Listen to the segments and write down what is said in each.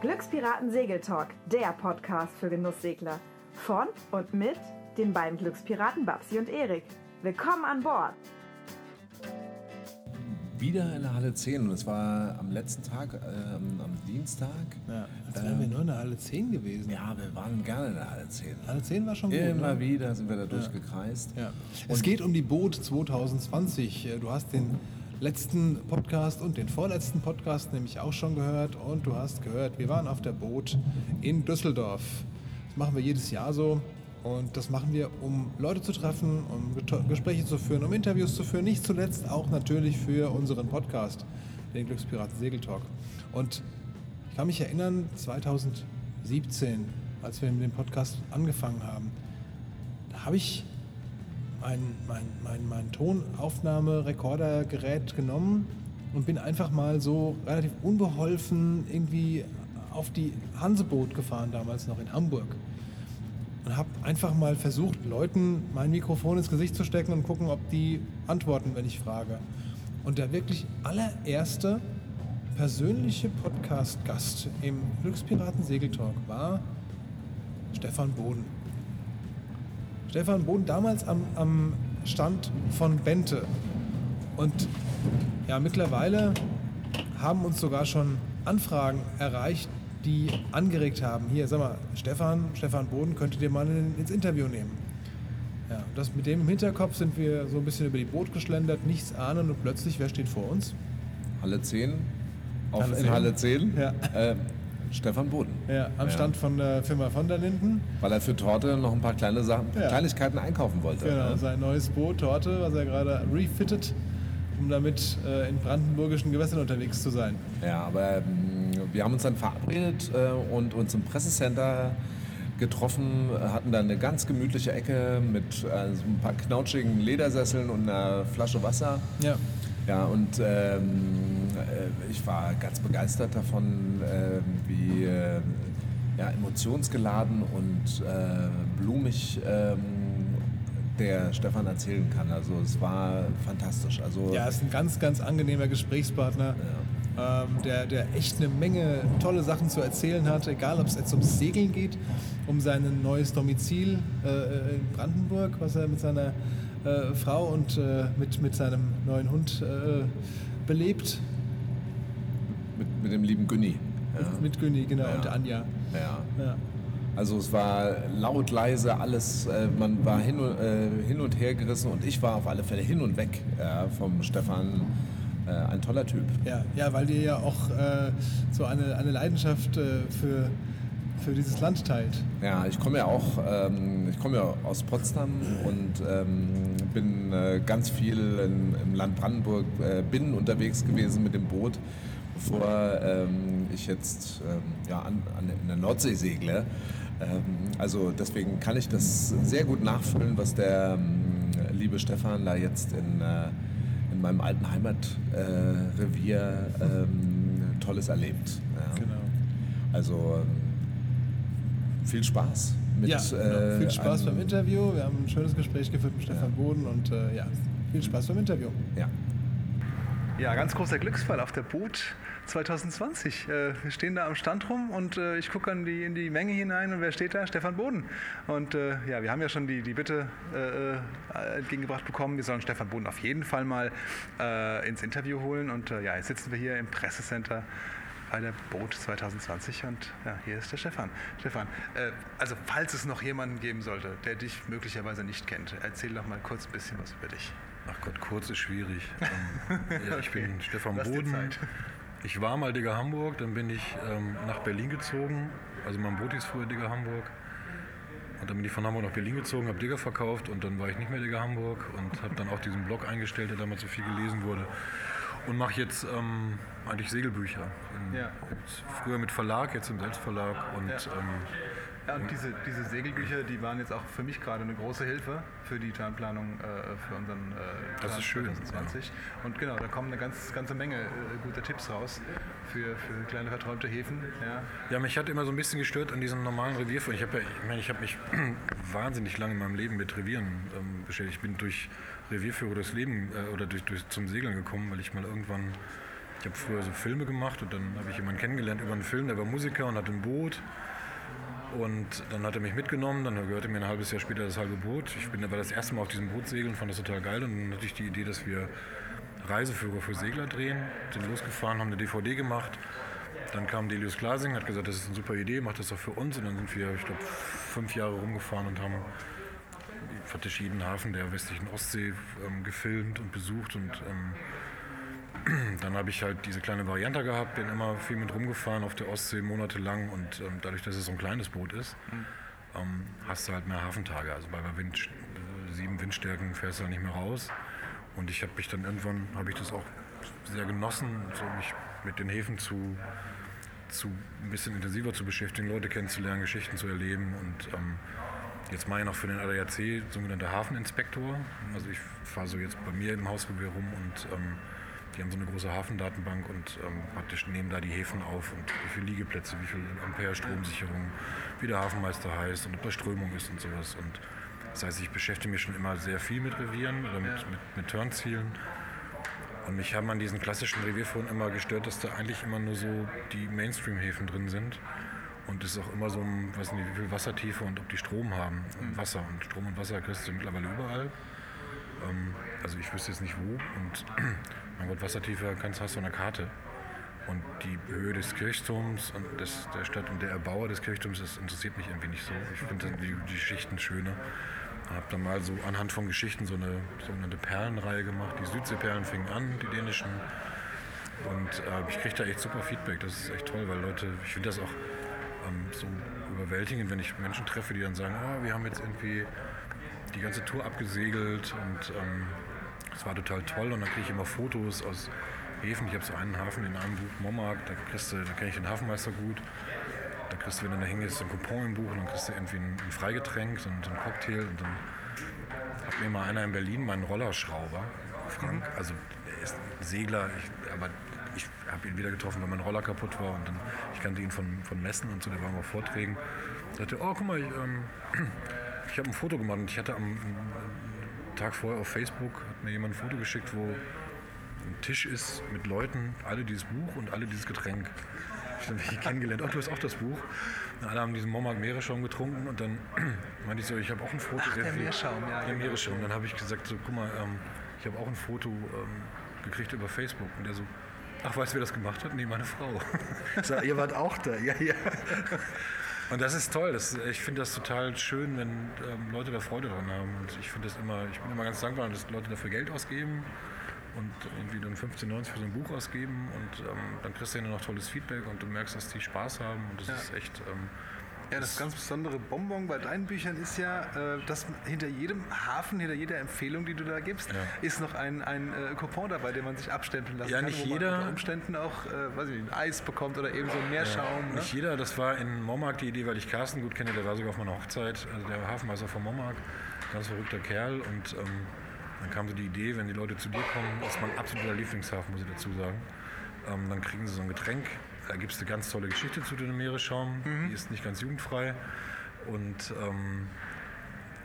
Glückspiraten Segeltalk, der Podcast für Genusssegler. Von und mit den beiden Glückspiraten Babsi und Erik. Willkommen an Bord! Wieder in der Halle 10 und es war am letzten Tag, ähm, am Dienstag. Ja, als wären wir nur in der Halle 10 gewesen. Ja, wir waren gerne in der Halle 10. Halle 10 war schon gut. Immer ne? wieder sind wir da durchgekreist. Ja. Es geht um die Boot 2020. Du hast den letzten Podcast und den vorletzten Podcast nämlich auch schon gehört und du hast gehört, wir waren auf der Boot in Düsseldorf. Das machen wir jedes Jahr so und das machen wir, um Leute zu treffen, um Gespräche zu führen, um Interviews zu führen, nicht zuletzt auch natürlich für unseren Podcast, den Glückspiraten Segeltalk. Und ich kann mich erinnern, 2017, als wir mit dem Podcast angefangen haben, da habe ich mein, mein, mein, mein Tonaufnahmerekordergerät genommen und bin einfach mal so relativ unbeholfen irgendwie auf die Hanseboot gefahren, damals noch in Hamburg. Und habe einfach mal versucht, Leuten mein Mikrofon ins Gesicht zu stecken und gucken, ob die antworten, wenn ich frage. Und der wirklich allererste persönliche Podcast-Gast im Glückspiraten Segeltalk war Stefan Boden. Stefan Boden damals am, am Stand von Bente. Und ja, mittlerweile haben uns sogar schon Anfragen erreicht, die angeregt haben. Hier, sag mal, Stefan, Stefan Boden, könntet ihr mal in, ins Interview nehmen. Ja, das mit dem im Hinterkopf sind wir so ein bisschen über die Boot geschlendert, nichts ahnen und plötzlich, wer steht vor uns? Halle 10. Auf, Halle in 10. Halle 10. Ja. Äh, Stefan Boden. Ja, am Stand von der Firma von der Linden. Weil er für Torte noch ein paar kleine Sachen, Ja. Kleinigkeiten einkaufen wollte. Genau, ne? sein neues Boot, Torte, was er gerade refittet, um damit äh, in brandenburgischen Gewässern unterwegs zu sein. Ja, aber ähm, wir haben uns dann verabredet äh, und uns im Pressecenter getroffen, äh, hatten dann eine ganz gemütliche Ecke mit äh, so ein paar knautschigen Ledersesseln und einer Flasche Wasser. Ja. Ja, und ähm, äh, ich war ganz begeistert davon, äh, wie äh, ja, emotionsgeladen und äh, blumig ähm, der Stefan erzählen kann. Also es war fantastisch. Also Ja, ist ein ganz, ganz angenehmer Gesprächspartner, ähm, der, der echt eine Menge tolle Sachen zu erzählen hat, egal ob es jetzt ums Segeln geht, um sein neues Domizil äh, in Brandenburg, was er mit seiner äh, Frau und äh, mit, mit seinem neuen Hund äh, belebt. mit, mit dem lieben Günni. Ja. Mit Günni, genau, Ja. und Anja. Ja. Ja. Also es war laut, leise, alles, äh, man war hin und, äh, hin und her gerissen und ich war auf alle Fälle hin und weg ja, vom Stefan. Äh, ein toller Typ. Ja, ja, weil ihr ja auch äh, so eine, eine Leidenschaft äh, für, für dieses Land teilt. Ja, ich komme ja auch, ähm, ich komme ja aus Potsdam und ähm, bin äh, ganz viel in, im Land Brandenburg, äh, bin unterwegs gewesen mit dem Boot, bevor ähm, ich jetzt ähm, ja, an, an, in der Nordsee segle. Ähm, also deswegen kann ich das sehr gut nachfüllen, was der ähm, liebe Stefan da jetzt in, äh, in meinem alten Heimatrevier äh, Revier, ähm, Tolles erlebt. Ja. Genau. Also viel Spaß mit ja, genau. äh, viel Spaß beim Interview. Wir haben ein schönes Gespräch geführt mit Stefan Boden und äh, ja, viel Spaß beim Interview. Ja. Ja, ganz großer Glücksfall auf der Boot 2020. Äh, wir stehen da am Stand rum und äh, ich gucke in die, in die Menge hinein und wer steht da? Stefan Boden. Und äh, ja, wir haben ja schon die, die Bitte äh, entgegengebracht bekommen, wir sollen Stefan Boden auf jeden Fall mal äh, ins Interview holen. Und äh, ja, jetzt sitzen wir hier im Pressecenter bei der Boot 2020 und ja, hier ist der Stefan. Stefan, also falls es noch jemanden geben sollte, der dich möglicherweise nicht kennt, erzähl doch mal kurz ein bisschen was über dich. Ach Gott, kurz ist schwierig. Ähm, ja, ich Okay. bin Stefan Lass Boden. Ich war mal Digger Hamburg, dann bin ich ähm, nach Berlin gezogen. Also mein Boot hieß früher Digger Hamburg. Und dann bin ich von Hamburg nach Berlin gezogen, habe Digger verkauft und dann war ich nicht mehr Digger Hamburg und habe dann auch diesen Blog eingestellt, der damals so viel gelesen wurde. Und mache jetzt ähm, eigentlich Segelbücher. In, Ja. Früher mit Verlag, jetzt im Selbstverlag und Ja. ähm, Ja, und diese, diese Segelbücher, die waren jetzt auch für mich gerade eine große Hilfe für die Planplanung äh, für unseren äh, Das ist schön, 2020. Und genau, da kommen eine ganz, ganze Menge äh, guter Tipps raus für, für kleine verträumte Häfen. Ja. Ja, mich hat immer so ein bisschen gestört an diesem normalen Revierführen. Ich habe ja, ich meine, ich habe mich wahnsinnig lange in meinem Leben mit Revieren ähm, beschäftigt. Ich bin durch Revierführer durchs Leben äh, oder durch, durch zum Segeln gekommen, weil ich mal irgendwann, ich habe früher so Filme gemacht und dann habe ich jemanden kennengelernt über einen Film, der war Musiker und hatte ein Boot. Und dann hat er mich mitgenommen, dann gehörte mir ein halbes Jahr später das halbe Boot. Ich bin aber das erste Mal auf diesem Boot segeln, fand das total geil. Und dann hatte ich die Idee, dass wir Reiseführer für Segler drehen. Sind losgefahren, haben eine DVD gemacht. Dann kam Delius Glasing, hat gesagt, das ist eine super Idee, macht das doch für uns. Und dann sind wir, ich glaube, fünf Jahre rumgefahren und haben praktisch jeden Hafen der westlichen Ostsee ähm, gefilmt und besucht. Und ähm, dann habe ich halt diese kleine Variante gehabt, bin immer viel mit rumgefahren auf der Ostsee monatelang. Und ähm, dadurch, dass es so ein kleines Boot ist, ähm, hast du halt mehr Hafentage. Also bei Wind, sieben Windstärken fährst du halt nicht mehr raus. Und ich habe mich dann irgendwann, habe ich das auch sehr genossen, so mich mit den Häfen zu, zu ein bisschen intensiver zu beschäftigen, Leute kennenzulernen, Geschichten zu erleben. Und ähm, jetzt mache ich noch für den ADAC sogenannter Hafeninspektor. Also ich fahre so jetzt bei mir im Hausrevier rum und ähm, die haben so eine große Hafendatenbank und ähm, praktisch nehmen da die Häfen auf und wie viele Liegeplätze, wie viel Ampere Stromsicherung, wie der Hafenmeister heißt und ob da Strömung ist und sowas. Und das heißt, ich beschäftige mich schon immer sehr viel mit Revieren oder mit, mit, mit Turnzielen. Und mich haben an diesen klassischen Revierfuhren immer gestört, dass da eigentlich immer nur so die Mainstream-Häfen drin sind. Und es ist auch immer so, ein, weiß nicht, wie viel Wassertiefe und ob die Strom haben. Und Wasser. Und Strom und Wasser kriegst du mittlerweile überall. Ähm, also ich wüsste jetzt nicht wo. Und mein Gott, Wassertiefe kannst, hast du eine Karte. Und die Höhe des Kirchturms und des, der Stadt und der Erbauer des Kirchturms, das interessiert mich irgendwie nicht so. Ich finde die, die Geschichten schöner. Habe dann mal so anhand von Geschichten so eine sogenannte Perlenreihe gemacht. Die Südseeperlen fingen an, die dänischen. Und äh, ich kriege da echt super Feedback. Das ist echt toll, weil Leute, ich finde das auch ähm, so überwältigend, wenn ich Menschen treffe, die dann sagen, oh, wir haben jetzt irgendwie die ganze Tour abgesegelt und ähm, es war total toll. Und dann kriege ich immer Fotos aus Häfen. Ich habe so einen Hafen in einem Buch, Mommark, da, kriegst du, da kenne ich den Hafenmeister gut. Da kriegst du, wenn du da hingehst, ein Coupon im Buch und dann kriegst du irgendwie ein, ein Freigetränk, so ein, so ein Cocktail. Und dann hat mir mal einer in Berlin meinen Rollerschrauber, Frank, also er ist ein Segler, ich, aber ich habe ihn wieder getroffen, weil mein Roller kaputt war. Und dann, ich kannte ihn von, von Messen und so, der war mal auf Vorträgen. sagte, oh, guck mal, ich, ähm, ich habe ein Foto gemacht und ich hatte am Tag vorher auf Facebook, hat mir jemand ein Foto geschickt, wo ein Tisch ist mit Leuten, alle dieses Buch und alle dieses Getränk. Ich habe mich kennengelernt, ach, du hast auch das Buch. Und alle haben diesen Mommark Meeresschaum getrunken und dann meinte ich so, ich habe auch ein Foto. Ach, der viel- Meerschaum, ja, Der genau. Meeresschaum. Dann habe ich gesagt, so, guck mal, ähm, ich habe auch ein Foto ähm, gekriegt über Facebook. Und der so, ach, weißt du, wer das gemacht hat? Nee, meine Frau. Ich sag, ihr wart auch da, ja, ja. Und das ist toll. Das, ich finde das total schön, wenn ähm, Leute da Freude dran haben. Und ich finde das immer, ich bin immer ganz dankbar, dass Leute dafür Geld ausgeben und irgendwie dann 15,90 für so ein Buch ausgeben und ähm, dann kriegst du ja noch tolles Feedback und du merkst, dass die Spaß haben und das Ja. ist echt. Ähm, Ja, das ganz besondere Bonbon bei deinen Büchern ist ja, äh, dass hinter jedem Hafen, hinter jeder Empfehlung, die du da gibst, Ja. ist noch ein, ein äh, Coupon dabei, den man sich abstempeln lassen Ja, kann, nicht wo jeder. man unter Umständen auch, äh, weiß ich nicht, ein Eis bekommt oder eben so ein Meerschaum. Ne? Nicht jeder, das war in Mommark die Idee, weil ich Carsten gut kenne, der war sogar auf meiner Hochzeit, also der Hafenmeister von Mommark, ganz verrückter Kerl und ähm, dann kam so die Idee, wenn die Leute zu dir kommen, ist mein absoluter Lieblingshafen, muss ich dazu sagen, ähm, dann kriegen sie so ein Getränk, da gibt es eine ganz tolle Geschichte zu dem Meeresschaum, die ist nicht ganz jugendfrei und ähm,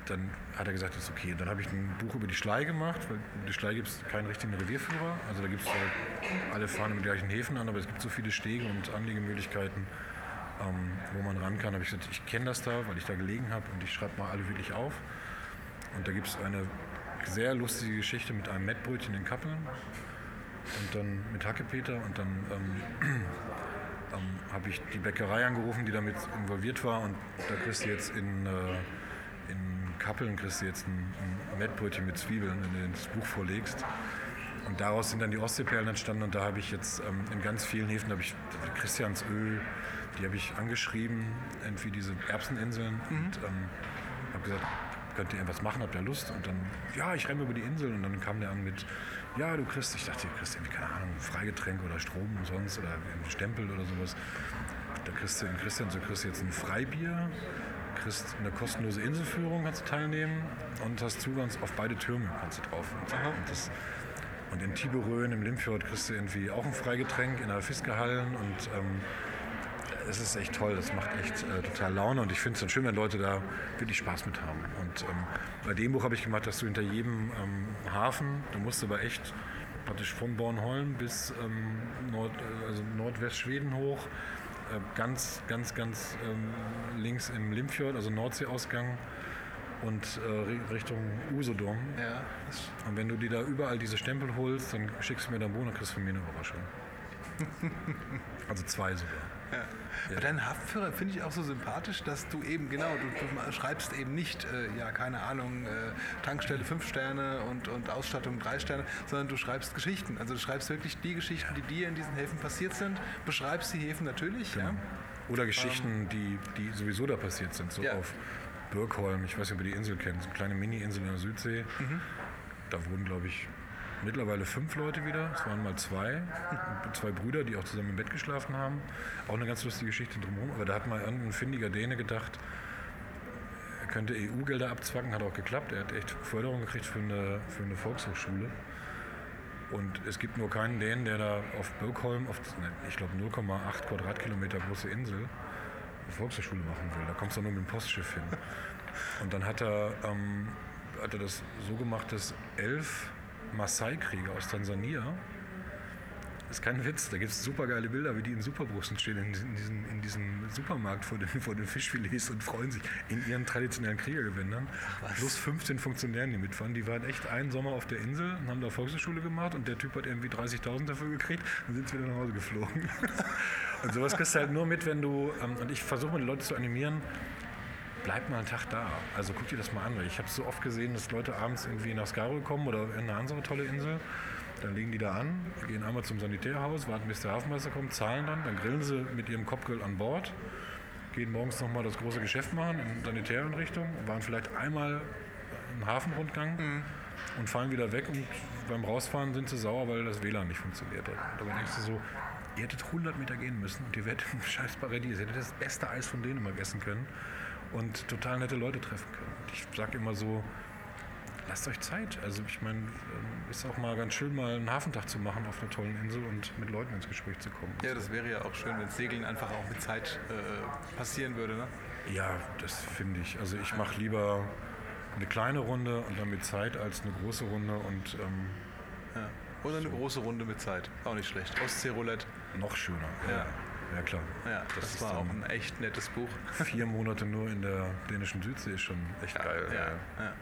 dann hat er gesagt, das ist okay. Und dann habe ich ein Buch über die Schlei gemacht, weil über die Schlei gibt es keinen richtigen Revierführer. Also da gibt es halt, alle fahren mit gleichen Häfen an, aber es gibt so viele Stege und Anlegemöglichkeiten, ähm, wo man ran kann. habe ich gesagt, ich kenne das da, weil ich da gelegen habe und ich schreibe mal alle wirklich auf. Und da gibt es eine sehr lustige Geschichte mit einem Mettbrötchen in Kappeln und dann mit Hackepeter und dann ähm, ähm, habe ich die Bäckerei angerufen, die damit involviert war. Und da kriegst du jetzt in, äh, in Kappeln kriegst du jetzt ein, ein Mettbrötchen mit Zwiebeln, wenn du das Buch vorlegst. Und daraus sind dann die Ostseeperlen entstanden. Und da habe ich jetzt ähm, in ganz vielen Häfen habe ich Christiansöl, die habe ich angeschrieben, irgendwie diese Erbseninseln. Und ähm, habe gesagt, könnt ihr irgendwas machen, habt ihr Lust? Und dann, ja, ich renne über die Insel. Und dann kam der an mit, ja, du kriegst, ich dachte, du kriegst irgendwie, keine Ahnung, Freigetränk oder Strom umsonst oder einen Stempel oder sowas. Da kriegst du in Christian, so kriegst du jetzt ein Freibier kriegst eine kostenlose Inselführung, kannst du teilnehmen und hast Zugang auf beide Türme, kannst du drauf. Und, und, das, und in Tiberöen, im Limfjord, kriegst du irgendwie auch ein Freigetränk in der Fiskehallen und ähm, es ist echt toll, das macht echt äh, total Laune und ich finde es dann schön, wenn Leute da wirklich Spaß mit haben. Und ähm, bei dem Buch habe ich gemacht, dass du hinter jedem ähm, Hafen, du musst aber echt praktisch von Bornholm bis ähm, Nord, äh, also Nordwestschweden hoch, äh, ganz, ganz, ganz ähm, links im Limfjord, also Nordseeausgang und äh, Richtung Usedom. Ja. Und wenn du dir da überall diese Stempel holst, dann schickst du mir dann Bohnen und kriegst von mir eine Überraschung. also zwei sogar. Ja. Bei deinen Haftführer finde ich auch so sympathisch, dass du eben, genau, du, du schreibst eben nicht, äh, ja, keine Ahnung, äh, Tankstelle fünf Sterne und, und Ausstattung drei Sterne, sondern du schreibst Geschichten. Also du schreibst wirklich die Geschichten, die dir in diesen Häfen passiert sind, beschreibst die Häfen natürlich, Genau. ja. Oder Geschichten, die, die sowieso da passiert sind, so Ja. auf Birkholm, ich weiß nicht, ob ihr die Insel kennt, so eine kleine Mini-Insel in der Südsee. Mhm. Da wurden, glaube ich, mittlerweile fünf Leute wieder. Es waren mal zwei, zwei Brüder, die auch zusammen im Bett geschlafen haben. Auch eine ganz lustige Geschichte drumherum. Aber da hat mal irgendein findiger Däne gedacht, er könnte EU-Gelder abzwacken, hat auch geklappt. Er hat echt Förderung gekriegt für eine, für eine Volkshochschule. Und es gibt nur keinen Dänen, der da auf Birkholm, auf, ne, ich glaube 0,8 Quadratkilometer große Insel, eine Volkshochschule machen will. Da kommst du nur mit dem Postschiff hin. Und dann hat er, ähm, hat er das so gemacht, dass elf Maasai-Krieger aus Tansania, das ist kein Witz, da gibt es super geile Bilder, wie die in Superbrusten stehen, in, in, diesem, in diesem Supermarkt vor den, vor den Fischfilets und freuen sich in ihren traditionellen Kriegergewändern. Plus 15 Funktionären, die mitfahren. Die waren echt einen Sommer auf der Insel und haben da Volkshochschule gemacht und der Typ hat irgendwie 30.000 dafür gekriegt und sind wieder nach Hause geflogen. und sowas kriegst du halt nur mit, wenn du, ähm, und ich versuche mal die Leute zu animieren, bleib mal einen Tag da. Also guck dir das mal an. Ich habe so oft gesehen, dass Leute abends irgendwie nach Skaro kommen oder in eine andere tolle Insel. Dann legen die da an, gehen einmal zum Sanitärhaus, warten bis der Hafenmeister kommt, zahlen dann, dann grillen sie mit ihrem Kopfgrill an Bord, gehen morgens nochmal das große Geschäft machen in Sanitäreinrichtung, waren vielleicht einmal im Hafenrundgang und fahren wieder weg und beim Rausfahren sind sie sauer, weil das WLAN nicht funktioniert hat. Dabei denkst du so, ihr hättet 100 Meter gehen müssen und ihr im scheiß Paradies, ihr hättet das beste Eis von Dänemark essen können und total nette Leute treffen können. Und ich sage immer so, lasst euch Zeit. Also ich meine, ähm, ist auch mal ganz schön, mal einen Hafentag zu machen auf einer tollen Insel und mit Leuten ins Gespräch zu kommen. Ja, das wäre ja auch schön, wenn Segeln einfach auch mit Zeit äh, passieren würde, ne? Ja, das finde ich. Also ich mache lieber eine kleine Runde und dann mit Zeit als eine große Runde und ähm, Ja. Oder eine große Runde mit Zeit. Auch nicht schlecht. Ostsee-Roulette. noch schöner. Ja. ja klar. Ja, das, ist war auch ein echt nettes Buch. vier Monate nur in der dänischen Südsee ist schon echt geil. Ja, ja.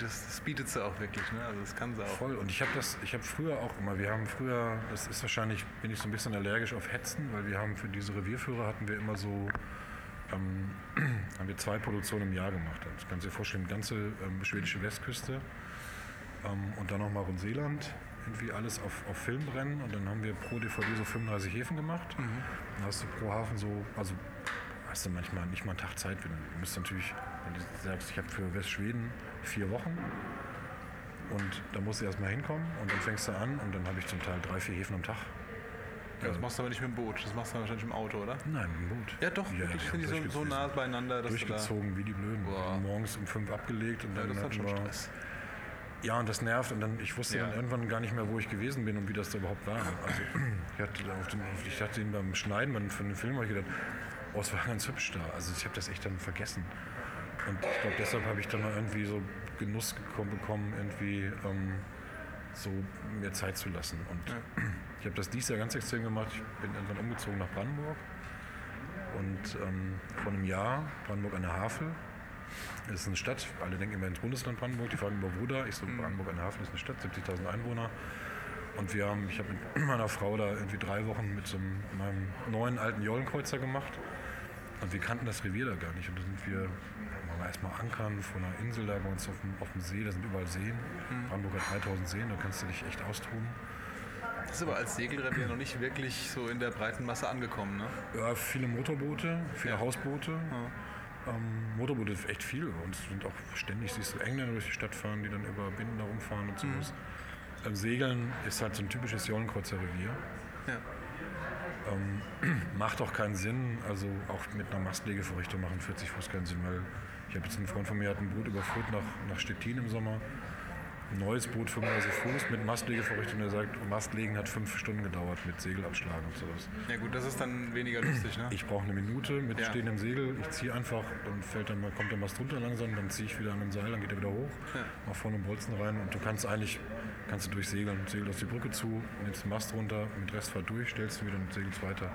Das, das bietet sie auch wirklich, ne? Also das kann sie auch. Voll. Und ich habe das, ich habe früher auch immer, wir haben früher, das ist wahrscheinlich, bin ich so ein bisschen allergisch auf Hetzen, weil wir haben für diese Revierführer hatten wir immer so, ähm, haben wir zwei Produktionen im Jahr gemacht. Das kannst du dir vorstellen, ganze ähm, schwedische Westküste ähm, und dann nochmal rund Seeland, irgendwie alles auf, auf Film brennen und dann haben wir pro DVD so 35 Häfen gemacht. Dann hast du pro Hafen so, also hast du manchmal nicht mal einen Tag Zeit. Du musst natürlich, wenn du sagst, ich habe für Westschweden vier Wochen und da musst du erstmal hinkommen und dann fängst du an und dann habe ich zum Teil drei, vier Häfen am Tag. Ja, das machst du aber nicht mit dem Boot, das machst du wahrscheinlich im Auto, oder? Nein, mit dem Boot. Ja, doch, Ja, die sind die so, so nah beieinander, dass du da. Durchgezogen wie die Blöden. Morgens um fünf abgelegt und Ja, dann das hat schon Stress. Ja, und das nervt. Und dann, ich wusste Ja. dann irgendwann gar nicht mehr, wo ich gewesen bin und wie das da überhaupt war. Also, ich hatte, auf den, ich hatte ihn beim Schneiden beim- von dem Film ich gedacht, oh, es war ganz hübsch da. Also ich habe das echt dann vergessen. Und ich glaube, deshalb habe ich dann mal irgendwie so Genuss bekommen, irgendwie ähm, so mir Zeit zu lassen. Und ich habe das dieses Jahr ganz extrem gemacht. Ich bin irgendwann umgezogen nach Brandenburg. Und ähm, vor einem Jahr, Brandenburg an der Havel, ist eine Stadt, alle denken immer ins Bundesland Brandenburg, die fragen immer, wo da? Ich so, Brandenburg an Havel ist eine Stadt, 70.000 Einwohner. Und wir haben, ich habe mit meiner Frau da irgendwie drei Wochen mit so einem, meinem neuen alten Jollenkreuzer gemacht. Und wir kannten das Revier da gar nicht. Und da sind wir, waren wir erstmal ankern vor einer Insel da bei uns auf dem, auf dem See, da sind überall Seen. Brandenburg hat 3000 Seen, da kannst du dich echt austoben. Das ist aber als Segelrevier noch nicht wirklich so in der breiten Masse angekommen, ne? Ja, viele Motorboote, viele Ja. Hausboote. Ähm, Motorboote echt viel. Und es sind auch ständig, siehst du Engländer durch die Stadt fahren, die dann über Binden da rumfahren und sowas. Ähm, Segeln ist halt so ein typisches Jollenkreuzer Revier. Ja. Ähm, macht auch keinen Sinn, also auch mit einer Mastlegevorrichtung machen 40 Fuß keinen Sinn, weil ich habe jetzt einen Freund von mir, hat ein Boot überführt nach, nach Stettin im Sommer. Neues Boot, 35 Fuß mit Mastlegevorrichtung. Der sagt, Mastlegen hat fünf Stunden gedauert mit Segelabschlag und sowas. Ja gut, das ist dann weniger lustig, ne? Ich brauche eine Minute mit Ja. stehendem Segel. Ich ziehe einfach, dann fällt dann mal, kommt der Mast runter langsam, dann ziehe ich wieder an den Seil, dann geht er wieder hoch, Ja. mach vorne einen Bolzen rein und du kannst eigentlich, kannst du durchsegeln. Segel aus die Brücke zu, nimmst den Mast runter, mit Restfahrt durch, stellst du wieder und segelst weiter.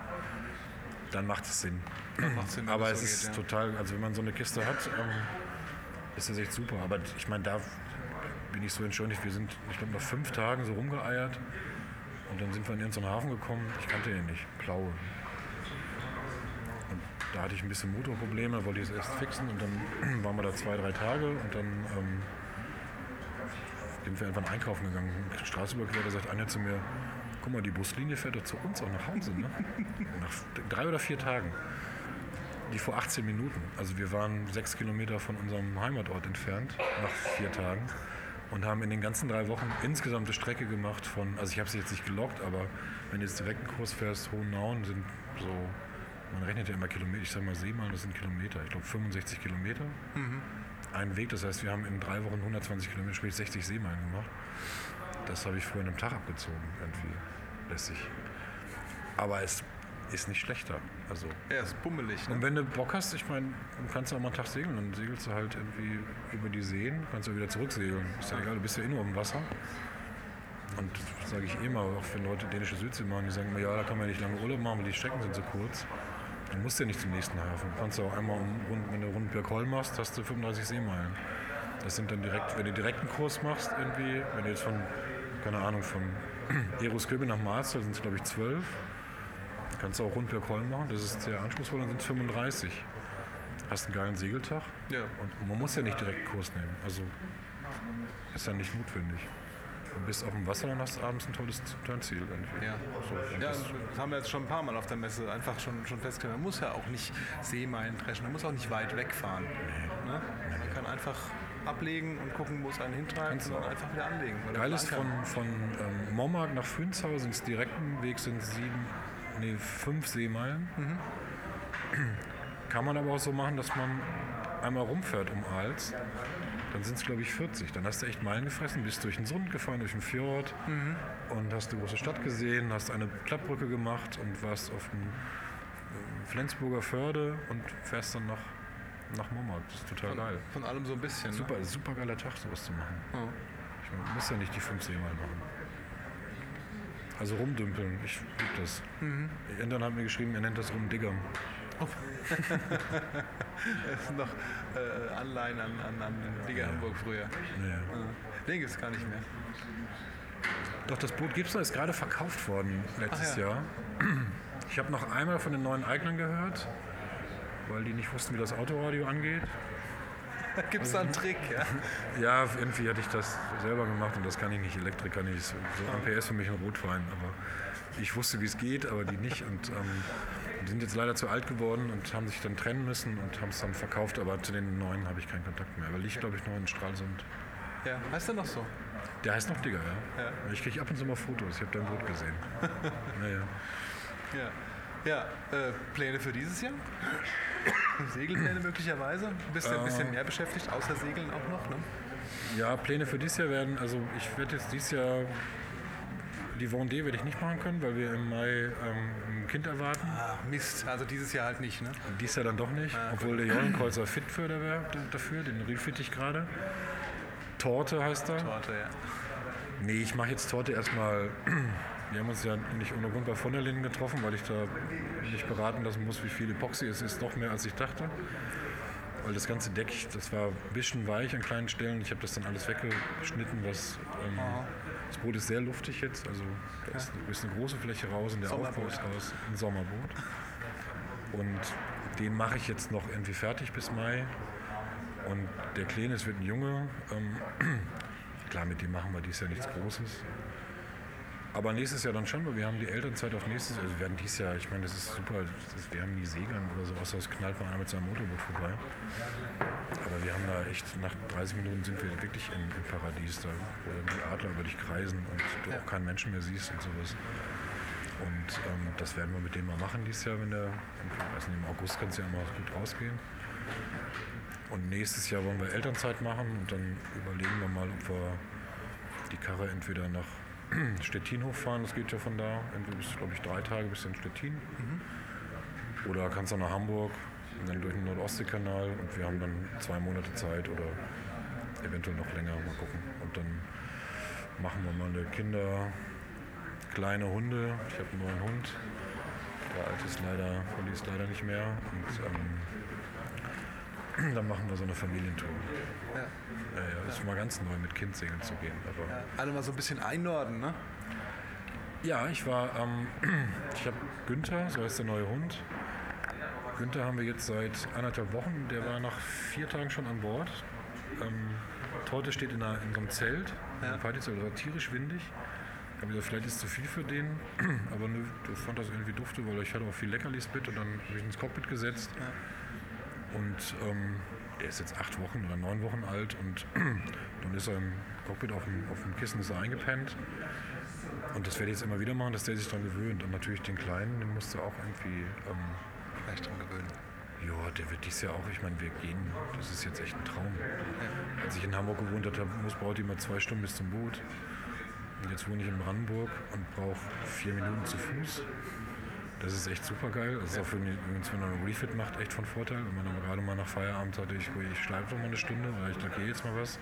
Dann macht es Sinn. Macht Sinn, Aber es so ist geht, total, also wenn man so eine Kiste hat, ähm, ist das echt super. Aber ich meine, da bin ich so entschuldigt. Wir sind, ich glaube, nach fünf Tagen so rumgeeiert und dann sind wir in irgendeinen Hafen gekommen. Ich kannte ihn nicht, Plaue. Und da hatte ich ein bisschen Motorprobleme, wollte ich es erst fixen und dann waren wir da zwei, drei Tage und dann ähm, sind wir einfach einkaufen gegangen. Die Straße überquert, da sagt einer zu mir, guck mal, die Buslinie fährt doch zu uns auch nach Hause, ne? Nach drei oder vier Tagen. Die vor 18 Minuten. Also wir waren sechs Kilometer von unserem Heimatort entfernt, nach vier Tagen. Und haben in den ganzen drei Wochen insgesamt eine Strecke gemacht von, also ich habe sie jetzt nicht gelockt, aber wenn du jetzt direkt einen Kurs fährst, Hohennauen sind so, man rechnet ja immer Kilometer, ich sag mal Seemeilen, das sind Kilometer, ich glaube 65 Kilometer. Ein Weg, das heißt, wir haben in drei Wochen 120 Kilometer, sprich 60 Seemeilen gemacht. Das habe ich vorher in einem Tag abgezogen, irgendwie lässig. Aber es ist nicht schlechter. Also Ja, ist bummelig. Ne? und wenn du Bock hast, ich meine, du kannst auch mal einen Tag segeln, dann segelst du halt irgendwie über die Seen, kannst du wieder zurücksegeln. Ist ja egal, du bist ja eh nur im Wasser. Und das sage ich eh mal, auch wenn Leute dänische Südsee machen, die sagen immer, ja, da kann man ja nicht lange Urlaub machen, weil die Strecken sind so kurz. Dann musst du ja nicht zum nächsten Hafen. Du kannst auch einmal, um, rund, wenn du rund Birkholm machst, hast du 35 Seemeilen. Das sind dann direkt, wenn du direkt einen Kurs machst, irgendwie, wenn du jetzt von, keine Ahnung, von Erosköbe nach Marzel sind es glaube ich 12. Kannst du auch rund Birkholm machen, das ist sehr anspruchsvoll, dann sind es 35. Hast einen geilen Segeltag Ja. und man muss ja nicht direkt Kurs nehmen. Also ist ja nicht notwendig. Du bist auf dem Wasser, dann hast du abends ein tolles Turnziel. Irgendwie. Ja. So, und Ja, das- haben wir jetzt schon ein paar Mal auf der Messe einfach schon, schon festgestellt. Man muss ja auch nicht Seemeilen dreschen, man muss auch nicht weit wegfahren. Ne? Man kann einfach ablegen und gucken, wo es einen hintreibt und dann einfach wieder anlegen. Geil ist von, von ähm, Mommark nach Fünzhau sind es direkten Weg sind sieben, nee, fünf Seemeilen. Kann man aber auch so machen, dass man einmal rumfährt um Aals. Dann sind es glaube ich 40. Dann hast du echt Meilen gefressen, bist durch den Sund gefahren, durch den Fjord und hast die große Stadt gesehen, hast eine Klappbrücke gemacht und warst auf dem äh, Flensburger Förde und fährst dann nach, nach Mommark. Das ist total geil. Von allem so ein bisschen. Ne? Super, super geiler Tag, sowas zu machen. Ja. Ich muss ja nicht die fünf Seemeilen machen. Also rumdümpeln, ich liebe das. Mhm. Endern hat mir geschrieben, er nennt das rumdiggern. Das sind noch äh, Anleihen an, an, an den Digger Hamburg früher. Naja. Ja. Den gibt es gar nicht mehr. Doch, das Boot Gibson ist gerade verkauft worden letztes ja. Jahr. Ich habe noch einmal von den neuen Eignern gehört, weil die nicht wussten, wie das Autoradio angeht. Da gibt es da einen Trick, ja. Ja, irgendwie hatte ich das selber gemacht und das kann ich nicht. Elektrik kann ich. So Ampere ist für mich ein Rotwein, aber ich wusste, wie es geht, aber die nicht. Und ähm, die sind jetzt leider zu alt geworden und haben sich dann trennen müssen und haben es dann verkauft, aber zu den neuen habe ich keinen Kontakt mehr. Aber liegt, glaube ich, noch in Stralsund. ja. Heißt der noch so? Der heißt noch Digger, ja. Ja. Ich kriege ab und zu mal Fotos. Ich habe dein Boot gesehen. naja. Ja. Ja, äh, Pläne für dieses Jahr? Segelpläne möglicherweise? Bist du ein bisschen mehr beschäftigt, außer Segeln auch noch, ne? Ja, Pläne für dieses Jahr werden, also ich werde jetzt dieses Jahr die Vendée werde ich nicht machen können, weil wir im Mai ähm, ein Kind erwarten. Ah, Mist. Also dieses Jahr halt nicht, ne? Dies Jahr dann doch nicht, obwohl der Jollenkreuzer fit für der wär, dafür, den refitte ich gerade. Torte heißt er. Torte, ja. Nee, ich mache jetzt Torte erstmal. Wir haben uns ja nicht ohne Grund bei von der Linden getroffen, weil ich da mich beraten lassen muss, wie viel Epoxy es ist. Doch mehr als ich dachte. Weil das ganze Deck, das war ein bisschen weich an kleinen Stellen. Ich habe das dann alles weggeschnitten. Was, ähm, das Boot ist sehr luftig jetzt. Also da ist, ist eine große Fläche raus und der. Aufbau ist raus. Ein Sommerboot. Und den mache ich jetzt noch irgendwie fertig bis Mai. Und der Kleine, es wird ein Junge. Ähm, klar, mit dem machen wir dies Jahr nichts Großes. Aber nächstes Jahr dann schon, weil wir haben die Elternzeit auf nächstes Jahr. Also wir werden dieses Jahr, ich meine, das ist super, das wir haben nie Segeln oder so, außer es knallt mal einer mit seinem Motorboot vorbei. Aber wir haben da echt, nach 30 Minuten sind wir wirklich in, im Paradies, da wo die Adler über dich kreisen und du auch keinen Menschen mehr siehst und sowas. Und ähm, das werden wir mit dem mal machen dieses Jahr, wenn der, ich weiß nicht, im August kann es ja immer gut rausgehen. Und nächstes Jahr wollen wir Elternzeit machen und dann überlegen wir mal, ob wir die Karre entweder nach Stettin hochfahren, das geht ja von da, entweder bis, glaube ich, drei Tage bis in Stettin. Oder kannst du nach Hamburg und dann durch den Nordostseekanal und wir haben dann zwei Monate Zeit oder eventuell noch länger, mal gucken. Und dann machen wir mal eine Kinder, kleine Hunde. Ich habe einen neuen Hund. Der alte ist leider, ist leider nicht mehr. Und ähm, dann machen wir so eine Familientour. Ja. Ja, ja, ist mal ganz neu, mit Kind segeln zu gehen. Aber Ja, alle mal so ein bisschen einnorden, ne? Ja, ich war, ähm, ich habe Günther, so heißt der neue Hund. Günther haben wir jetzt seit anderthalb Wochen, der war nach vier Tagen schon an Bord. Ähm, Torte steht in, einer, in so einem Zelt, Ja. ja. Partyzelt, war tierisch windig. Ich habe gesagt, vielleicht ist es zu viel für den, aber nö, ich fand das irgendwie dufte, weil ich hatte auch viel Leckerlis mit und dann habe ich ins Cockpit gesetzt. Und ähm, der ist jetzt acht Wochen oder neun Wochen alt und dann ist er im Cockpit auf dem, auf dem Kissen ist er eingepennt. Und das werde ich jetzt immer wieder machen, dass der sich daran gewöhnt. Und natürlich den Kleinen, den musst du auch irgendwie. Ähm, Vielleicht dran gewöhnen. ja, der wird dies Jahr auch. Ich meine, wir gehen. Das ist jetzt echt ein Traum. Als ich in Hamburg gewohnt habe, muss brauchte ich immer zwei Stunden bis zum Boot. Und jetzt wohne ich in Brandenburg und brauche vier Minuten zu Fuß. Das ist echt super geil. Das ist auch für übrigens, wenn man einen Refit macht, echt von Vorteil. Wenn man dann gerade mal nach Feierabend hatte, ich, ich schleife noch mal eine Stunde oder ich lackiere jetzt mal was.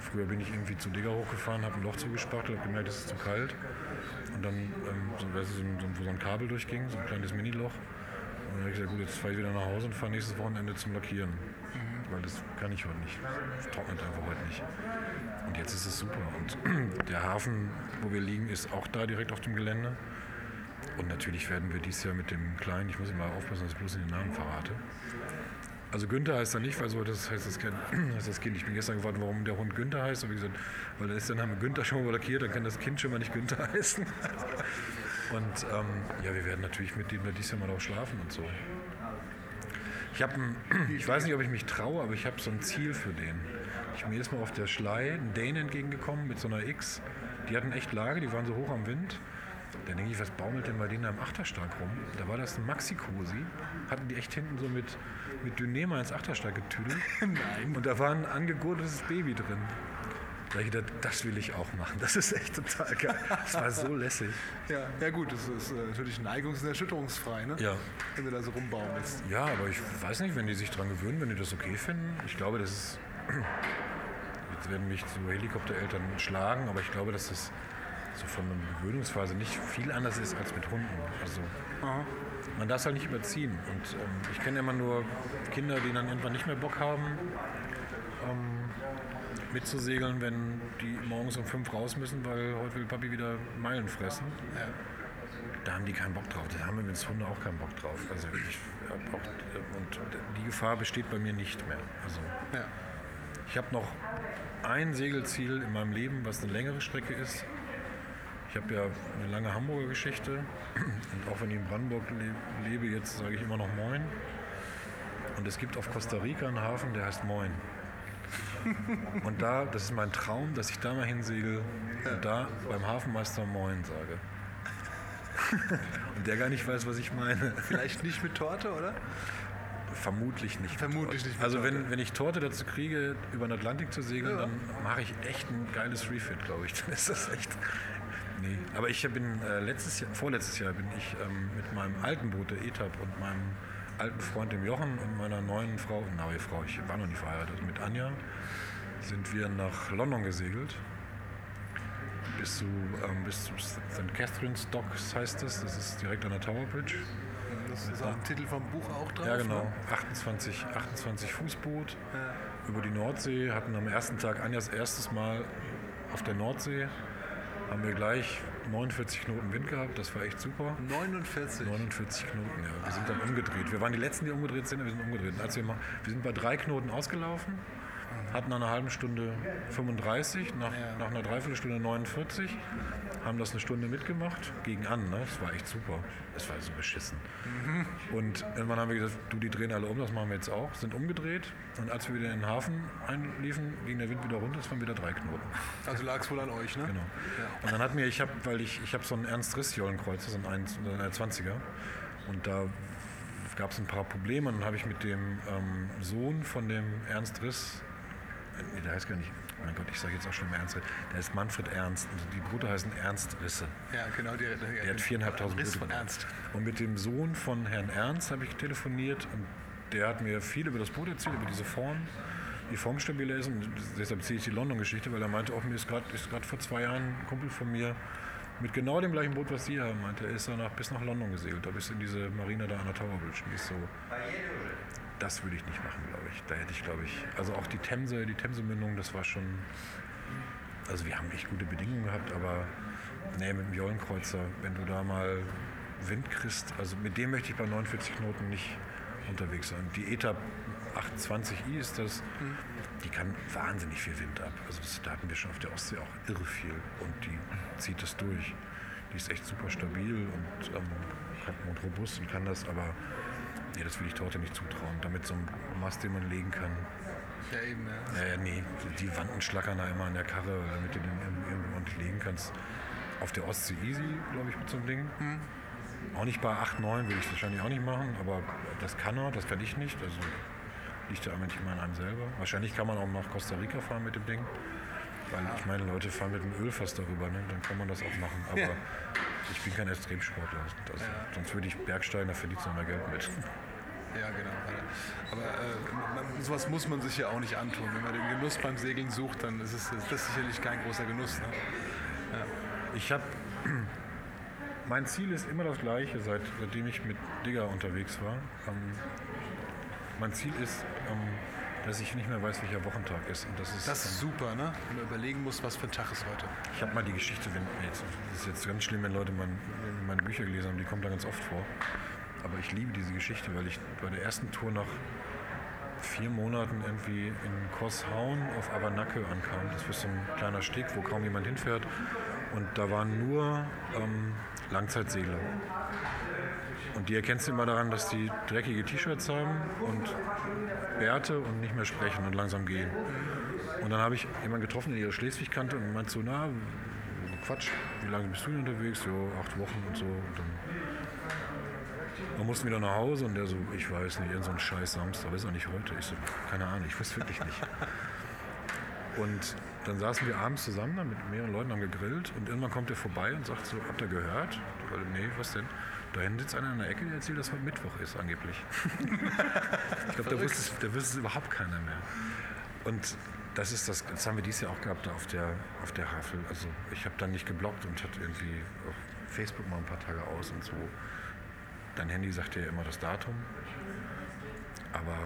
Früher bin ich irgendwie zu Digger hochgefahren, habe ein Loch zugespachtelt, habe gemerkt, es ist zu kalt. Und dann, ähm, so, weißt du, so, wo so ein Kabel durchging, so ein kleines Miniloch. Und dann habe ich gesagt, gut, jetzt fahre ich wieder nach Hause und fahre nächstes Wochenende zum Lackieren. Weil das kann ich heute nicht. Das trocknet einfach heute nicht. Und jetzt ist es super. Und der Hafen, wo wir liegen, ist auch da direkt auf dem Gelände. Und natürlich werden wir dieses Jahr mit dem Kleinen, ich muss immer aufpassen, dass ich bloß den Namen verrate. Also Günther heißt er nicht, weil so das heißt das, kind, heißt das Kind. Ich bin gestern gefragt, warum der Hund Günther heißt. Habe ich gesagt, weil da ist der Name Günther schon mal lackiert, dann kann das Kind schon mal nicht Günther heißen. Und ähm, ja, wir werden natürlich mit dem dieses Jahr mal auch schlafen und so. Ich habe, ich weiß nicht, ob ich mich traue, aber ich habe so ein Ziel für den. Ich mir ist mal auf der Schlei ein Dane entgegengekommen mit so einer X. Die hatten echt Lage, die waren so hoch am Wind. Dann denke ich, was baumelt denn bei denen da im Achterstark rum? Da war das ein Maxi-Cosi. Hatten die echt hinten so mit, mit Dynema ins Achterstark getüdelt. Nein. Und da war ein angegurtetes Baby drin. Da ich gedacht, das will ich auch machen. Das ist echt total geil. Das war so lässig. Ja, ja gut, das ist äh, natürlich neigungs- und erschütterungsfrei, ne? Ja. Wenn du da so rumbaumelst. Ja, aber ich weiß nicht, wenn die sich dran gewöhnen, wenn die das okay finden. Ich glaube, das ist. Jetzt werden mich so Helikoptereltern schlagen, aber ich glaube, dass das so von der Gewöhnungsphase nicht viel anders ist als mit Hunden. Also man darf es halt nicht überziehen. Und ähm, ich kenne immer nur Kinder, die dann irgendwann nicht mehr Bock haben, ähm, mitzusegeln, wenn die morgens um fünf raus müssen, weil heute will Papi wieder Meilen fressen. Da haben die keinen Bock drauf. Da haben übrigens Hunde auch keinen Bock drauf. Also ich auch, und die Gefahr besteht bei mir nicht mehr. Also Ja. ich habe noch ein Segelziel in meinem Leben, was eine längere Strecke ist. Ich habe ja eine lange Hamburger Geschichte und auch wenn ich in Brandenburg le lebe, jetzt sage ich immer noch Moin. Und es gibt auf Costa Rica einen Hafen, der heißt Moin. Und da, das ist mein Traum, dass ich da mal hinsegel und da beim Hafenmeister Moin sage. Und der gar nicht weiß, was ich meine. Vielleicht nicht mit Torte, oder? Vermutlich nicht. Vermutlich Torte. nicht mit Also Torte. wenn, wenn ich Torte dazu kriege, über den Atlantik zu segeln, dann mache ich echt ein geiles Refit, glaube ich. Dann ist das echt. Nee. Aber ich bin äh, letztes Jahr, vorletztes Jahr bin ich ähm, mit meinem alten Boot, der ETAP, und meinem alten Freund, dem Jochen, und meiner neuen Frau, neue Frau, ich war noch nie verheiratet, mit Anja, sind wir nach London gesegelt. Bis zu, ähm, bis zu St. Catherine's Docks heißt das. Das ist direkt an der Tower Bridge. Das ist auch im Titel vom Buch auch drauf. Ja, genau. Ne? 28, 28 Fußboot über die Nordsee. Hatten am ersten Tag Anjas erstes Mal auf der Nordsee. Haben wir gleich 49 Knoten Wind gehabt. Das war echt super. 49. 49 Knoten, ja. Wir sind dann umgedreht. Wir waren die Letzten, die umgedreht sind, aber wir sind umgedreht. Und Als wir, mal, wir sind bei drei Knoten ausgelaufen. Hatten nach einer halben Stunde 35, nach, nach einer Dreiviertelstunde 49, haben das eine Stunde mitgemacht, gegen an, ne? Das war echt super. Das war so beschissen. Und irgendwann haben wir gesagt, du, die drehen alle um, das machen wir jetzt auch, sind umgedreht. Und als wir wieder in den Hafen einliefen, ging der Wind wieder runter, es waren wieder drei Knoten. Also lag es wohl an euch, ne? Genau. Und dann hat mir, ich habe, weil ich, ich habe so einen Ernst Riss Jollenkreuzer, so einen 20er. Und da gab es ein paar Probleme. Und dann habe ich mit dem ähm, Sohn von dem Ernst Riss, der heißt gar nicht, mein Gott, ich sage jetzt auch schon mal Ernst, der ist Manfred Ernst. Und die Brüder heißen Ernst Risse. Ja, genau. Die, die, Der hat viereinhalbtausend Riss Brüder. von Ernst. Und mit dem Sohn von Herrn Ernst habe ich telefoniert und der hat mir viel über das Boot erzählt, über diese Form, die formstabile ist. Und deshalb ziehe ich die London-Geschichte, weil er meinte, auch mir ist gerade vor zwei Jahren ein Kumpel von mir mit genau dem gleichen Boot, was Sie haben, meinte, er ist danach bis nach London gesegelt, da bis in diese Marine da an der Tower Bridge. Die ist so, das würde ich nicht machen, glaube ich. Da hätte ich, glaube ich, also auch die Themse, die Themse-Mündung, das war schon, also wir haben echt gute Bedingungen gehabt, aber nee, mit dem Jollenkreuzer, wenn du da mal Wind kriegst, also mit dem möchte ich bei 49 Knoten nicht unterwegs sein. Die ETA 28i ist das, die kann wahnsinnig viel Wind ab. Also das, da hatten wir schon auf der Ostsee auch irre viel und die zieht das durch. Die ist echt super stabil und, ähm, robust und kann das, aber nee, das will ich Torte nicht zutrauen. Damit so ein Mast, den man legen kann, Ja, eben, ja. äh, nee, die Wanden schlackern da immer an der Karre, damit du den irgendwo legen kannst. Auf der Ostsee easy, glaube ich, mit so einem Ding. Auch nicht bei 8, 9 will ich es wahrscheinlich auch nicht machen, aber das kann er, das kann ich nicht. Also liegt ja eigentlich immer an einem selber. Wahrscheinlich kann man auch nach Costa Rica fahren mit dem Ding. Weil ich meine, Leute fahren mit dem Ölfass darüber, ne? dann kann man das auch machen. Aber ich bin kein Extremsportler. Also, Sonst würde ich Bergsteigen, da du noch mehr Geld mit. Ja, genau. Aber äh, man, sowas muss man sich ja auch nicht antun. Wenn man den Genuss beim Segeln sucht, dann ist, es, ist das sicherlich kein großer Genuss. Ne? Ich habe. Mein Ziel ist immer das gleiche, seit, seitdem ich mit Digger unterwegs war. Ähm, mein Ziel ist, ähm, dass ich nicht mehr weiß, welcher Wochentag ist. Und das ist, Das ist super, ne? Wenn man überlegen muss, was für ein Tag ist heute. ich habe mal die Geschichte, wenn, jetzt, das ist jetzt ganz schlimm, wenn Leute mein, meine Bücher gelesen haben, die kommt da ganz oft vor. Aber ich liebe diese Geschichte, weil ich bei der ersten Tour nach vier Monaten irgendwie in Korshaun auf Abernacke ankam. Das ist so ein kleiner Steg, wo kaum jemand hinfährt. Und da waren nur ähm, Langzeitsegler. Und die erkennst du immer daran, dass die dreckige T-Shirts haben und Bärte und nicht mehr sprechen und langsam gehen. Und dann habe ich jemanden getroffen, der ihre Schleswig kannte und meinte so, na, Quatsch, wie lange bist du denn unterwegs? So, acht Wochen und so. Und dann wir mussten wieder nach Hause und der so, ich weiß nicht, irgend so scheiß Samstag, ist auch nicht heute. Ich so, keine Ahnung, ich wusste wirklich nicht. Und dann saßen wir abends zusammen mit mehreren Leuten, haben gegrillt und irgendwann kommt er vorbei und sagt so, habt ihr gehört? Weil, nee, was denn? Da hinten sitzt einer in der Ecke, der erzählt, dass heute Mittwoch ist, angeblich. ich glaube, da wusste, es- überhaupt keiner mehr. Und das ist das, das haben wir dieses Jahr auch gehabt auf der, auf der Havel. Also ich habe dann nicht geblockt und hatte irgendwie auf Facebook mal ein paar Tage aus und so. Dein Handy sagt dir ja immer das Datum. Aber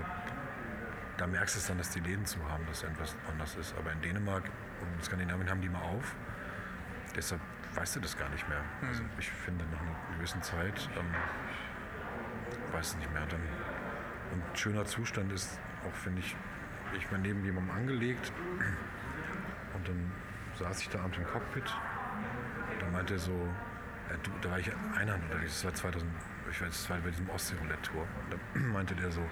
da merkst du es dann, dass die Läden zu haben, dass etwas anders ist. Aber in Dänemark und in Skandinavien haben die mal auf. Deshalb weißt du das gar nicht mehr. Also ich finde, nach einer gewissen Zeit ähm, weiß es nicht mehr. Dann, und schöner Zustand ist auch, finde ich, ich bin neben jemandem angelegt und dann saß ich da abends im Cockpit. Da meinte er so, ja, du, da war ich Einhand unterwegs, das war 2000, ich weiß, das war bei diesem Ostsee-Roulette-Tour. Da meinte der so, äh,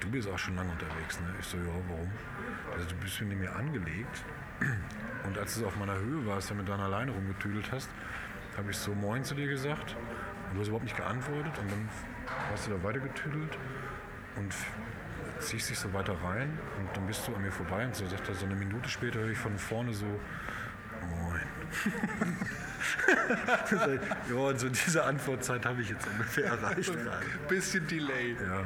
du bist auch schon lange unterwegs, ne? Ich so, ja, warum? Also du bist neben mir angelegt und als du auf meiner Höhe warst, da mit deiner Leine rumgetüdelt hast, habe ich so Moin zu dir gesagt und du hast überhaupt nicht geantwortet und dann hast du da weitergetüdelt und ziehst dich so weiter rein und dann bist du an mir vorbei und so sagt er, so eine Minute später höre ich von vorne so Moin. ja, und so diese Antwortzeit habe ich jetzt ungefähr erreicht. Bisschen Delay. Ja.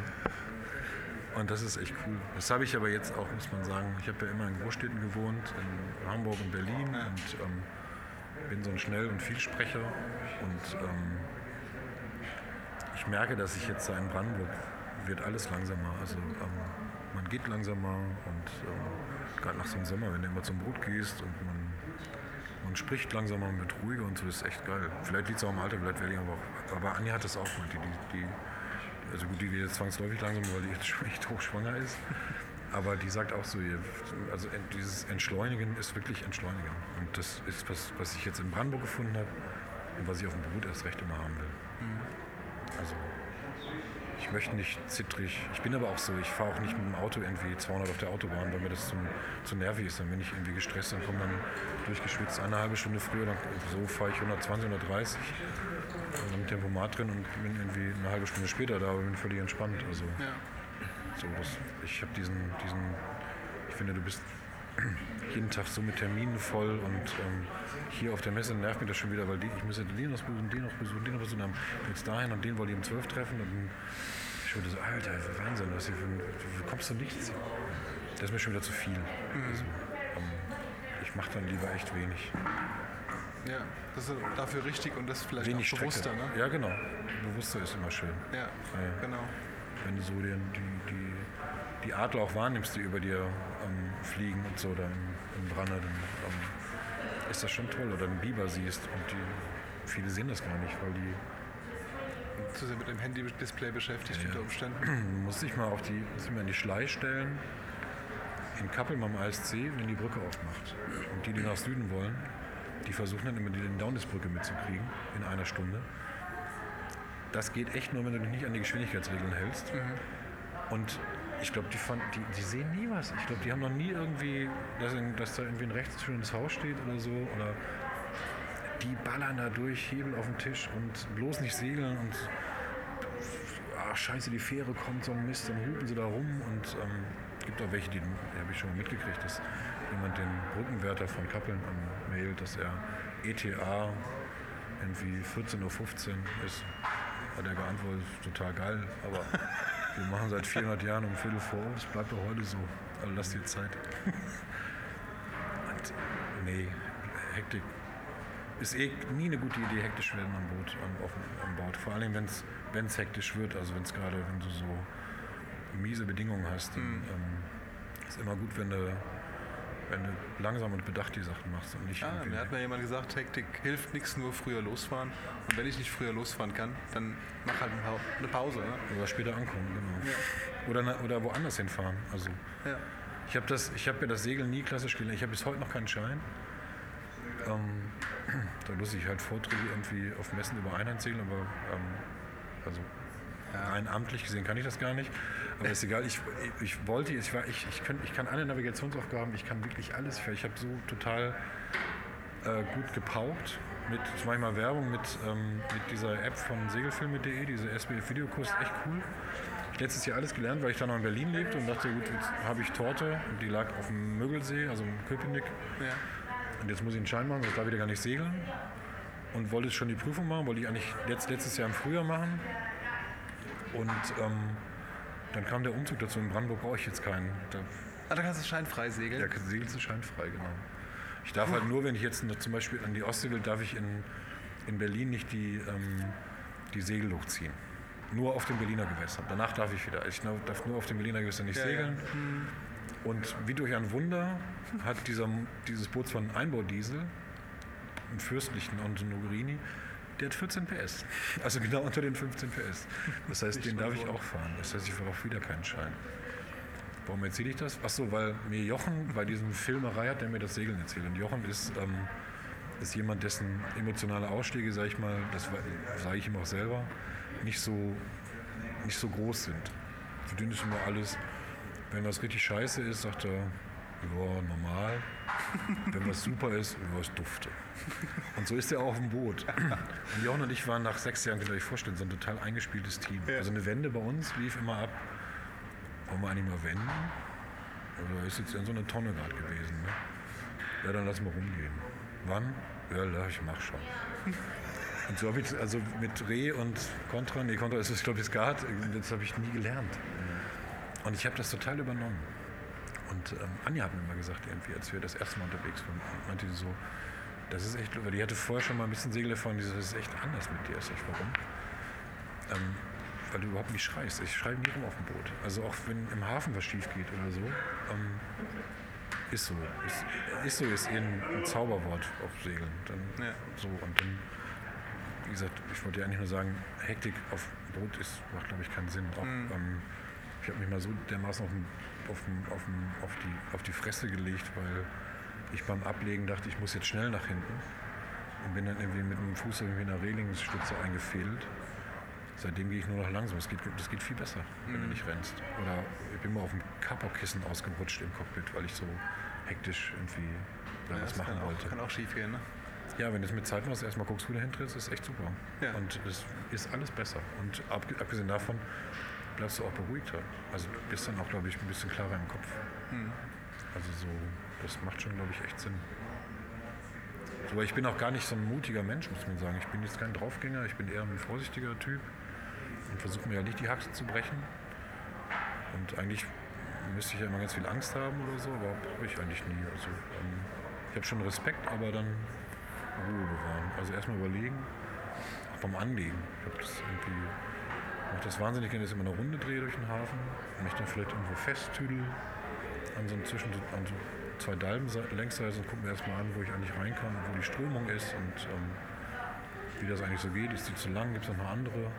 Und das ist echt cool. Das habe ich aber jetzt auch, muss man sagen. Ich habe ja immer in Großstädten gewohnt, in Hamburg und Berlin und ähm, bin so ein Schnell- und Vielsprecher. Und ähm, ich merke, dass ich jetzt da in Brandenburg wird alles langsamer. Also ähm, man geht langsamer und ähm, gerade nach so einem Sommer, wenn du immer zum Boot gehst und man, man spricht langsamer, man wird ruhiger und so, ist echt geil. Vielleicht liegt es auch im Alter, vielleicht werde ich aber auch. Aber Anja hat das auch, meinte die, die, also gut, die wird jetzt zwangsläufig langsam, weil die jetzt schon echt hochschwanger ist. Aber die sagt auch so, also dieses Entschleunigen ist wirklich Entschleunigen. Und das ist was, was ich jetzt in Brandenburg gefunden habe und was ich auf dem Boot erst recht immer haben will. Also ich möchte nicht zittrig. Ich bin aber auch so, ich fahre auch nicht mit dem Auto irgendwie 200 auf der Autobahn, weil mir das zum, zu nervig ist. Dann bin ich irgendwie gestresst und komme dann durchgeschwitzt eine halbe Stunde früher. Dann, so fahre ich 120, 130 also mit Tempomat drin und bin irgendwie eine halbe Stunde später da, aber bin völlig entspannt. Also so, das, ich habe diesen, diesen, ich finde, du bist jeden Tag so mit Terminen voll und ähm, hier auf der Messe nervt mich das schon wieder, weil die, ich müsste den noch besuchen, den noch besuchen, den noch besuchen, dann jetzt dahin und den wollte ich um 12 treffen und dann schon wieder so, Alter, Wahnsinn, was hier für du kommst zu nichts. Das ist mir schon wieder zu viel. Also, ähm, ich mache dann lieber echt wenig. Ja, das ist dafür richtig und das vielleicht Wenig auch bewusster, Strecke. ne? Ja, genau. Bewusster ist immer schön. Ja, genau. Wenn du so den, die, die, die Adler auch wahrnimmst, die über dir ähm, fliegen und so, da im, Branne, dann ähm, ist das schon toll. Oder einen Biber siehst und die, viele sehen das gar nicht, weil die Zu sehr mit dem Handy-Display beschäftigt Ja. unter Umständen. Du musst dich mal auf die, mal in die Schlei stellen, in Kappeln am ASC, wenn die Brücke aufmacht. Und die, die nach Süden wollen, die versuchen dann immer die Downless-Brücke mitzukriegen in einer Stunde. Das geht echt nur, wenn du dich nicht an die Geschwindigkeitsregeln hältst. Und ich glaube, die, fand- die, die sehen nie was. Ich glaube, die haben noch nie irgendwie, dass, dass da irgendwie ein rechtsschönes Haus steht oder so. Oder die ballern da durch, Hebel auf den Tisch und bloß nicht segeln und ach scheiße, die Fähre kommt, so ein Mist, dann hupen sie da rum und ähm, gibt auch welche, die, die habe ich schon mal mitgekriegt, dass jemand den Brückenwärter von Kappeln anmailt, dass er ETA irgendwie 14.15 Uhr ist. Hat er geantwortet, total geil, aber wir machen seit 400 Jahren um Viertel vor, es bleibt auch heute so. Also lass dir Zeit. und nee, Hektik ist eh nie eine gute Idee, hektisch werden am Boot, am, auf, am Bord. Vor allem, wenn es hektisch wird, also wenn es gerade, wenn du so miese Bedingungen hast, dann ähm, ist immer gut, wenn du, wenn du langsam und bedacht die Sachen machst und nicht Ah, mir hat mal jemand gesagt, Hektik hilft nichts, nur früher losfahren. Und wenn ich nicht früher losfahren kann, dann mach halt eine Pau- eine Pause. Ne? Oder später ankommen, genau. Oder, na- oder woanders hinfahren. Also Ja. ich habe ich habe ja das Segeln nie klassisch gelernt. Ich habe bis heute noch keinen Schein. Ähm, da lustig halt Vorträge irgendwie auf Messen über Einhandsegeln, aber ähm, also rein amtlich gesehen kann ich das gar nicht. Aber ist egal. Ich, ich wollte, ich, war, ich, ich, kann, ich kann alle Navigationsaufgaben, ich kann wirklich alles. Ich, ich habe so total äh, gut gepaukt. Mit, ich mache mal Werbung mit, ähm, mit dieser App von segelfilme.de, diese SBF Videokurs, echt cool. Letztes Jahr alles gelernt, weil ich da noch in Berlin lebte und dachte, gut, jetzt habe ich Torte und die lag auf dem Mögelsee, also im Köpenick. Ja. Und jetzt muss ich einen Schein machen, sonst darf ich da gar nicht segeln. Und wollte schon die Prüfung machen, wollte ich eigentlich letzt, letztes Jahr im Frühjahr machen. Und ähm, dann kam der Umzug dazu. In Brandenburg brauche ich jetzt keinen. Da Ah, da kannst du scheinfrei segeln. ja, segelst du scheinfrei, genau. Ich darf halt nur, wenn ich jetzt zum Beispiel an die Ostsee will, darf ich in, in Berlin nicht die, ähm, die Segel hochziehen. Nur auf dem Berliner Gewässer. Danach darf ich wieder. Ich darf nur auf dem Berliner Gewässer nicht Ja, ja. segeln. Und wie durch ein Wunder hat dieser, dieses Boot von Einbaudiesel, einen fürstlichen Antonogrini, der hat 14 PS. Also genau unter den 15 PS. Das heißt, den darf ich auch fahren. Das heißt, ich brauche wieder keinen Schein. Warum erzähle ich das? Achso, weil mir Jochen bei diesem Filmerei hat, der mir das Segeln erzählt. Und Jochen ist, ähm, ist jemand, dessen emotionale Ausschläge, sage ich mal, das sage ich ihm auch selber, nicht so, nicht so groß sind. Für den ist immer alles, wenn was richtig scheiße ist, sagt er, ja, normal. Wenn was super ist, ja, es dufte. Und so ist er auch auf dem Boot. Und Jochen und ich waren nach sechs Jahren, könnt ihr euch vorstellen, so ein total eingespieltes Team. Also eine Wende bei uns lief immer ab, wollen wir eigentlich mal wenden? Oder ist jetzt in so eine Tonne gerade gewesen? Ne? Ja, dann lass mal rumgehen. Wann? Ja, ja, ich mach schon. Und so habe ich, also mit Re und Contra, nee, Contra ist es, glaube ich, Skat, das habe ich nie gelernt. Und ich habe das total übernommen. Und ähm, Anja hat mir mal gesagt, irgendwie, als wir das erste Mal unterwegs waren, meinte sie so, das ist echt, weil die hatte vorher schon mal ein bisschen Segel erfahren, die so, das ist echt anders mit dir. Sag ich, warum? Ähm, weil du überhaupt nicht schreist. Ich schreibe nie rum auf dem Boot. Also auch wenn im Hafen was schief geht oder so. Ähm, ist so. Ist, ist so ist eh ein, Zauberwort auf Segeln. Dann, Ja. So und dann, wie gesagt, ich wollte ja eigentlich nur sagen, Hektik auf Boot ist, macht glaube ich keinen Sinn. Auch, ähm, ich habe mich mal so dermaßen auf, den, auf, den, auf, den, auf, die, auf die Fresse gelegt, weil ich beim Ablegen dachte, ich muss jetzt schnell nach hinten und bin dann irgendwie mit dem Fuß irgendwie in der Relingsstütze eingefädelt. Seitdem gehe ich nur noch langsam. Das geht, das geht viel besser, wenn du nicht rennst. Oder ich bin mal auf dem Kapokissen ausgerutscht im Cockpit, weil ich so hektisch irgendwie Ja, was machen kann auch, wollte. kann auch schief gehen, ne? Ja, wenn du es mit Zeit machst, erstmal guckst, wo du hintrittst, ist echt super. Ja. Und es ist alles besser. Und ab, abgesehen davon bleibst du auch beruhigter. Also du bist dann auch, glaube ich, ein bisschen klarer im Kopf. Hm. Also so, das macht schon, glaube ich, echt Sinn. Aber ich bin auch gar nicht so ein mutiger Mensch, muss man sagen. Ich bin jetzt kein Draufgänger, ich bin eher ein vorsichtiger Typ und versuche mir ja nicht die Haxe zu brechen. Und eigentlich müsste ich ja immer ganz viel Angst haben oder so, aber habe ich eigentlich nie. Also ähm, ich habe schon Respekt, aber dann Ruhe bewahren. Also erstmal überlegen, auch beim Anlegen. Ich habe das irgendwie, mache das wahnsinnig gerne, dass ich immer eine Runde drehe durch den Hafen und mich dann vielleicht irgendwo festtüdel an so einem zwischen an so zwei Dalben Längsseite und gucke mir erstmal an, wo ich eigentlich rein kann, wo die Strömung ist und ähm, wie das eigentlich so geht. Ist die zu lang? Gibt es noch eine andere?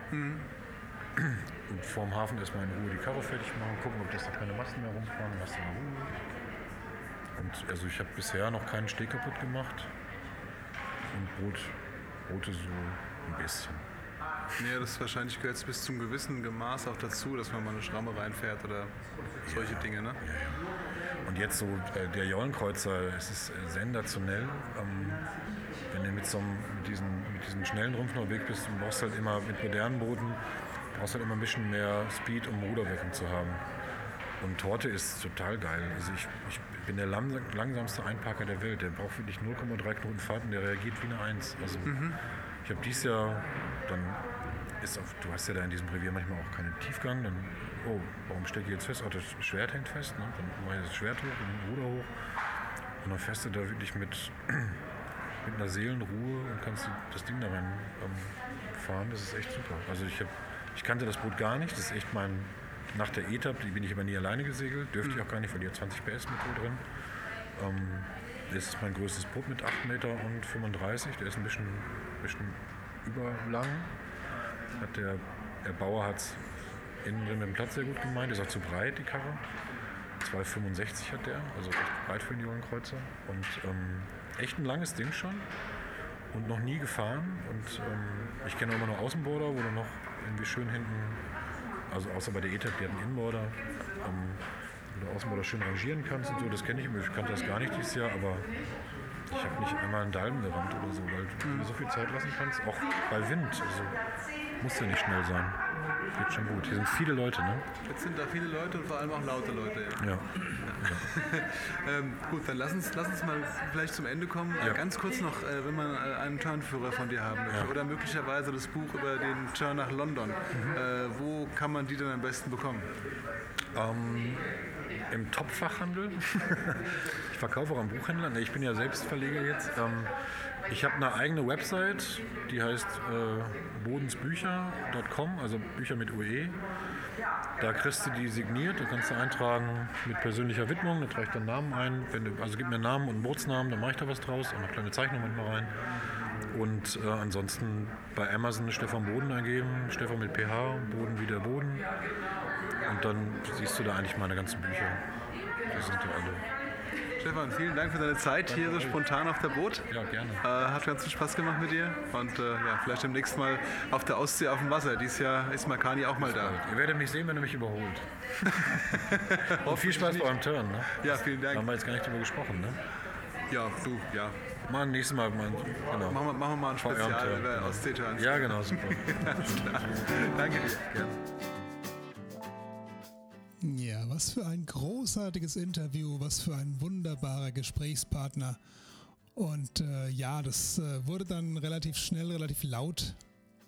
Und vorm Hafen erstmal in Ruhe die Karre fertig machen, gucken, ob das da keine Masten mehr rumfahren, was in Ruhe. Und also ich habe bisher noch keinen Steg kaputt gemacht und Boot, Boote so ein bisschen. Ja, das wahrscheinlich gehört bis zum gewissen Maß auch dazu, dass man mal eine Schramme reinfährt oder solche Dinge, ne? Und jetzt so äh, der Jollenkreuzer, es ist äh, sensationell. Ähm, wenn du mit, so einem, mit, diesen, mit diesem schnellen Rumpf noch weg bist, du brauchst halt immer mit modernen Booten, brauchst halt immer ein bisschen mehr Speed, um Ruderwirkung zu haben. Und Torte ist total geil. Also ich, ich bin der lang, langsamste Einparker der Welt. Der braucht wirklich 0,3 Knoten Fahrt und der reagiert wie eine Eins. Also ich habe dies Jahr dann ist auf, du hast ja da in diesem Revier manchmal auch keinen Tiefgang, dann, oh, warum stecke ich jetzt fest? Oh, das Schwert hängt fest, ne? dann mache ich das Schwert hoch, den Ruder hoch und dann fährst du da wirklich mit, mit einer Seelenruhe und kannst das Ding da rein ähm, fahren, das ist echt super. Also ich, hab, ich kannte das Boot gar nicht, das ist echt mein, nach der ETAP, die bin ich aber nie alleine gesegelt, dürfte ich auch gar nicht, weil die hat 20 PS Motor drin. Ähm, das ist mein größtes Boot mit 8 Meter und 35, der ist ein bisschen, bisschen überlang hat der, der Bauer hat es innen drin mit dem Platz sehr gut gemeint. Ist auch zu breit, die Karre. 2,65 hat der, also echt breit für einen Jollenkreuzer. Und ähm, echt ein langes Ding schon. Und noch nie gefahren. Und ähm, ich kenne immer nur Außenborder, wo du noch irgendwie schön hinten, also außer bei der ETAP, die hat einen Innenborder, ähm, wo du Außenborder schön rangieren kannst und so. Das kenne ich. Ich kannte das gar nicht dieses Jahr, aber ich habe nicht einmal einen Dalben gerammt oder so, weil du dir so viel Zeit lassen kannst, auch bei Wind. Also muss ja nicht schnell sein. Geht schon gut. Hier sind viele Leute, ne? Jetzt sind da viele Leute und vor allem auch laute Leute. Ja. Ja. Ähm, gut, dann lass uns, lass uns mal vielleicht zum Ende kommen. Ja. Ganz kurz noch, äh, wenn man äh, einen Turnführer von dir haben möchte Ja. oder möglicherweise das Buch über den Turn nach London. Äh, wo kann man die denn am besten bekommen? Ähm, Im Topfachhandel. ich verkaufe auch am Buchhändler. Nee, ich bin ja selbst Verleger jetzt. Ähm, ich habe eine eigene Website, die heißt äh, bodensbücher.com, also Bücher mit UE. Da kriegst du die signiert, da kannst du eintragen mit persönlicher Widmung, da trage ich deinen Namen ein. Du, also gib mir einen Namen und einen Bootsnamen, dann mache ich da was draus und eine kleine Zeichnung manchmal rein. Und äh, ansonsten bei Amazon Stefan Boden eingeben, Stefan mit PH, Boden wie der Boden. Und dann siehst du da eigentlich meine ganzen Bücher. Die sind ja alle. Stefan, vielen Dank für deine Zeit hier so spontan auf der Boot. Ja, gerne. Äh, hat ganz viel Spaß gemacht mit dir und äh, ja, vielleicht demnächst mal auf der Ostsee auf dem Wasser. Dieses Jahr ist Makani auch mal da. Ihr werdet mich sehen, wenn ihr mich überholt. Viel Spaß beim Turn. Ne? Ja, vielen Da haben Dank. wir jetzt gar nicht drüber gesprochen. Ne? Ja, du, ja. Mal nächstes Mal. Mal, genau. Machen wir, machen wir mal ein Spezial über genau. Ostsee-Turns. Ja, genau, super. Danke dir. Ja, was für ein großartiges Interview, was für ein wunderbarer Gesprächspartner. Und äh, ja, das äh, wurde dann relativ schnell, relativ laut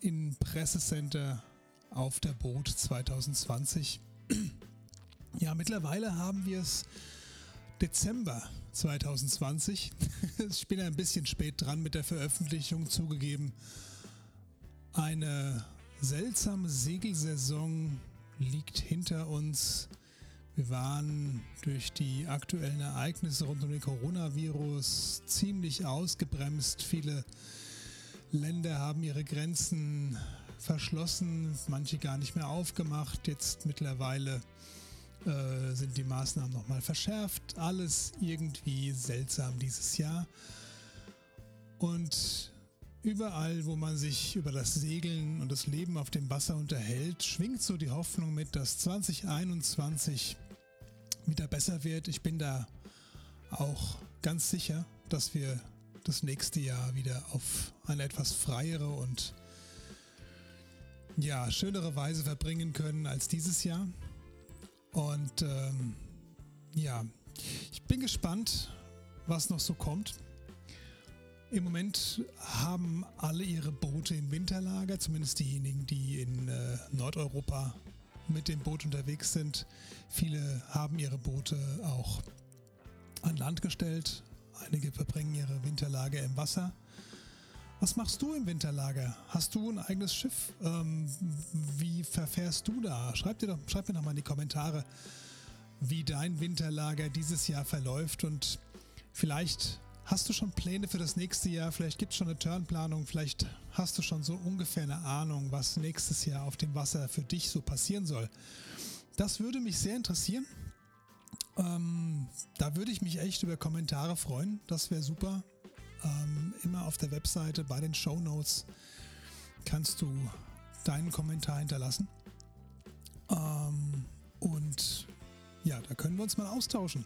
im Pressecenter auf der Boot 2020. Ja, mittlerweile haben wir es Dezember 2020. Ich bin ein bisschen spät dran mit der Veröffentlichung zugegeben. Eine seltsame Segelsaison liegt hinter uns. Wir waren durch die aktuellen Ereignisse rund um den Coronavirus ziemlich ausgebremst. Viele Länder haben ihre Grenzen verschlossen, manche gar nicht mehr aufgemacht. Jetzt mittlerweile äh, sind die Maßnahmen nochmal verschärft. Alles irgendwie seltsam dieses Jahr. Und überall, wo man sich über das Segeln und das Leben auf dem Wasser unterhält, schwingt so die Hoffnung mit, dass 2021 wieder besser wird. Ich bin da auch ganz sicher, dass wir das nächste Jahr wieder auf eine etwas freiere und ja, schönere Weise verbringen können als dieses Jahr. Und ähm, ja, ich bin gespannt, was noch so kommt. Im Moment haben alle ihre Boote im Winterlager, zumindest diejenigen, die in äh, Nordeuropa mit dem Boot unterwegs sind. Viele haben ihre Boote auch an Land gestellt. Einige verbringen ihre Winterlager im Wasser. Was machst du im Winterlager? Hast du ein eigenes Schiff? Ähm, wie verfährst du da? Schreib, dir doch, schreib mir doch mal in die Kommentare, wie dein Winterlager dieses Jahr verläuft und vielleicht hast du schon Pläne für das nächste Jahr, vielleicht gibt es schon eine Turnplanung, vielleicht hast du schon so ungefähr eine Ahnung, was nächstes Jahr auf dem Wasser für dich so passieren soll. Das würde mich sehr interessieren. Ähm, da würde ich mich echt über Kommentare freuen. Das wäre super. Ähm, immer auf der Webseite bei den Show Notes kannst du deinen Kommentar hinterlassen. Ähm, und ja, da können wir uns mal austauschen.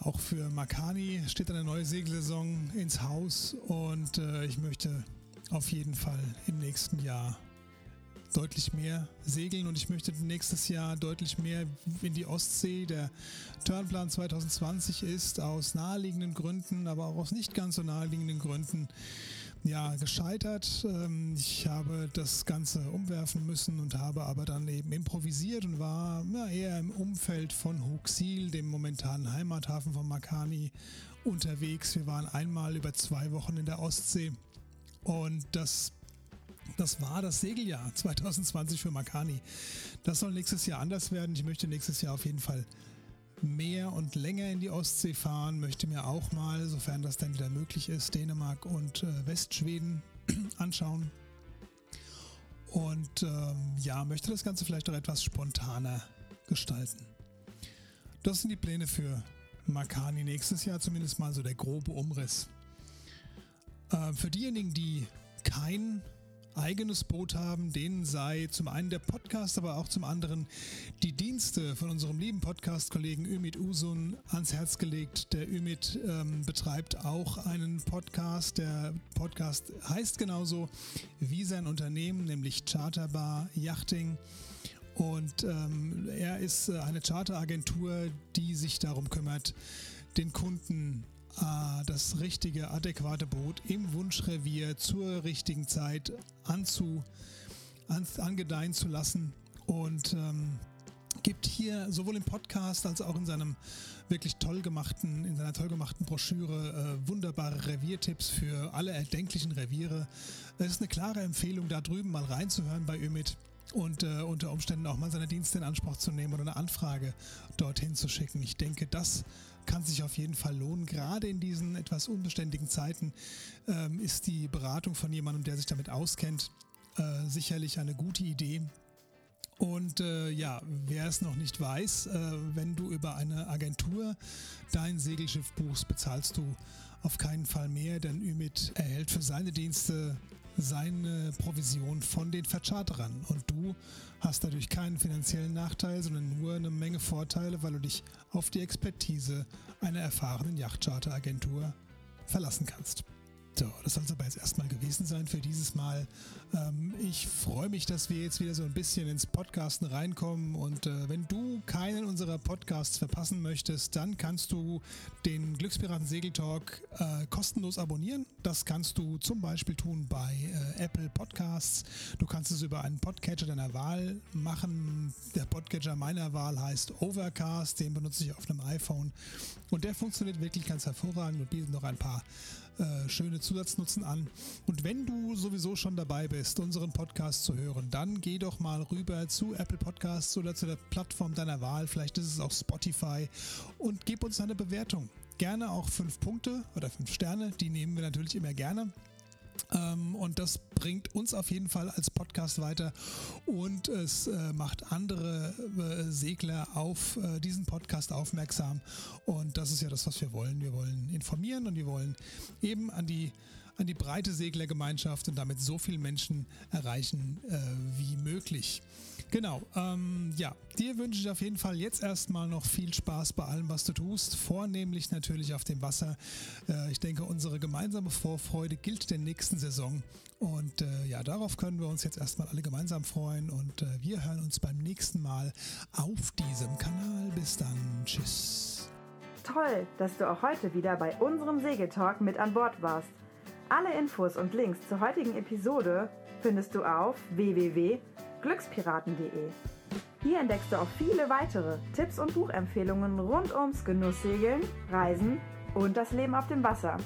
Auch für Makani steht eine neue Segelsaison ins Haus und äh, ich möchte auf jeden Fall im nächsten Jahr deutlich mehr segeln und ich möchte nächstes Jahr deutlich mehr in die Ostsee. Der Turnplan 2020 ist aus naheliegenden Gründen, aber auch aus nicht ganz so naheliegenden Gründen ja, gescheitert. Ähm, ich habe das Ganze umwerfen müssen und habe aber dann eben improvisiert und war ja, eher im Umfeld von Huxil, dem momentanen Heimathafen von Makani, unterwegs. Wir waren einmal über zwei Wochen in der Ostsee und das das war das Segeljahr 2020 für Makani. Das soll nächstes Jahr anders werden. Ich möchte nächstes Jahr auf jeden Fall mehr und länger in die Ostsee fahren, möchte mir auch mal, sofern das dann wieder möglich ist, Dänemark und äh, Westschweden anschauen. Und ähm, ja, möchte das Ganze vielleicht auch etwas spontaner gestalten. Das sind die Pläne für Makani nächstes Jahr, zumindest mal so der grobe Umriss. Äh, für diejenigen, die kein eigenes Boot haben, denen sei zum einen der Podcast, aber auch zum anderen die Dienste von unserem lieben Podcast-Kollegen Ümit Usun ans Herz gelegt. Der Ümit ähm, betreibt auch einen Podcast. Der Podcast heißt genauso wie sein Unternehmen, nämlich Charterbar Yachting. Und ähm, er ist äh, eine Charteragentur, die sich darum kümmert, den Kunden das richtige, adäquate Boot im Wunschrevier zur richtigen Zeit anzu, an, angedeihen zu lassen und ähm, gibt hier sowohl im Podcast als auch in seinem wirklich toll gemachten, in seiner toll gemachten Broschüre äh, wunderbare Reviertipps für alle erdenklichen Reviere. Es ist eine klare Empfehlung, da drüben mal reinzuhören bei Ümit und äh, unter Umständen auch mal seine Dienste in Anspruch zu nehmen oder eine Anfrage dorthin zu schicken. Ich denke, das kann sich auf jeden Fall lohnen. Gerade in diesen etwas unbeständigen Zeiten ähm, ist die Beratung von jemandem, der sich damit auskennt, äh, sicherlich eine gute Idee. Und äh, ja, wer es noch nicht weiß, äh, wenn du über eine Agentur dein Segelschiff buchst, bezahlst du auf keinen Fall mehr, denn Ümit erhält für seine Dienste seine Provision von den Vercharterern. Und du hast dadurch keinen finanziellen Nachteil, sondern nur eine Menge Vorteile, weil du dich auf die Expertise einer erfahrenen Yachtcharteragentur verlassen kannst. So, das soll es aber jetzt erstmal gewesen sein für dieses Mal. Ähm, ich freue mich, dass wir jetzt wieder so ein bisschen ins Podcasten reinkommen. Und äh, wenn du keinen unserer Podcasts verpassen möchtest, dann kannst du den Glückspiraten Segeltalk äh, kostenlos abonnieren. Das kannst du zum Beispiel tun bei äh, Apple Podcasts. Du kannst es über einen Podcatcher deiner Wahl machen. Der Podcatcher meiner Wahl heißt Overcast. Den benutze ich auf einem iPhone. Und der funktioniert wirklich ganz hervorragend und bietet noch ein paar schöne Zusatznutzen an. Und wenn du sowieso schon dabei bist, unseren Podcast zu hören, dann geh doch mal rüber zu Apple Podcasts oder zu der Plattform deiner Wahl. Vielleicht ist es auch Spotify und gib uns eine Bewertung. Gerne auch fünf Punkte oder fünf Sterne, die nehmen wir natürlich immer gerne. Ähm, und das bringt uns auf jeden Fall als Podcast weiter und es äh, macht andere äh, Segler auf äh, diesen Podcast aufmerksam. Und das ist ja das, was wir wollen. Wir wollen informieren und wir wollen eben an die an die breite Seglergemeinschaft und damit so viele Menschen erreichen äh, wie möglich. Genau, ähm, ja, dir wünsche ich auf jeden Fall jetzt erstmal noch viel Spaß bei allem, was du tust, vornehmlich natürlich auf dem Wasser. Äh, ich denke, unsere gemeinsame Vorfreude gilt der nächsten Saison und äh, ja, darauf können wir uns jetzt erstmal alle gemeinsam freuen und äh, wir hören uns beim nächsten Mal auf diesem Kanal. Bis dann, tschüss. Toll, dass du auch heute wieder bei unserem Segeltalk mit an Bord warst. Alle Infos und Links zur heutigen Episode findest du auf www.glückspiraten.de. Hier entdeckst du auch viele weitere Tipps und Buchempfehlungen rund ums Genusssegeln, Reisen und das Leben auf dem Wasser.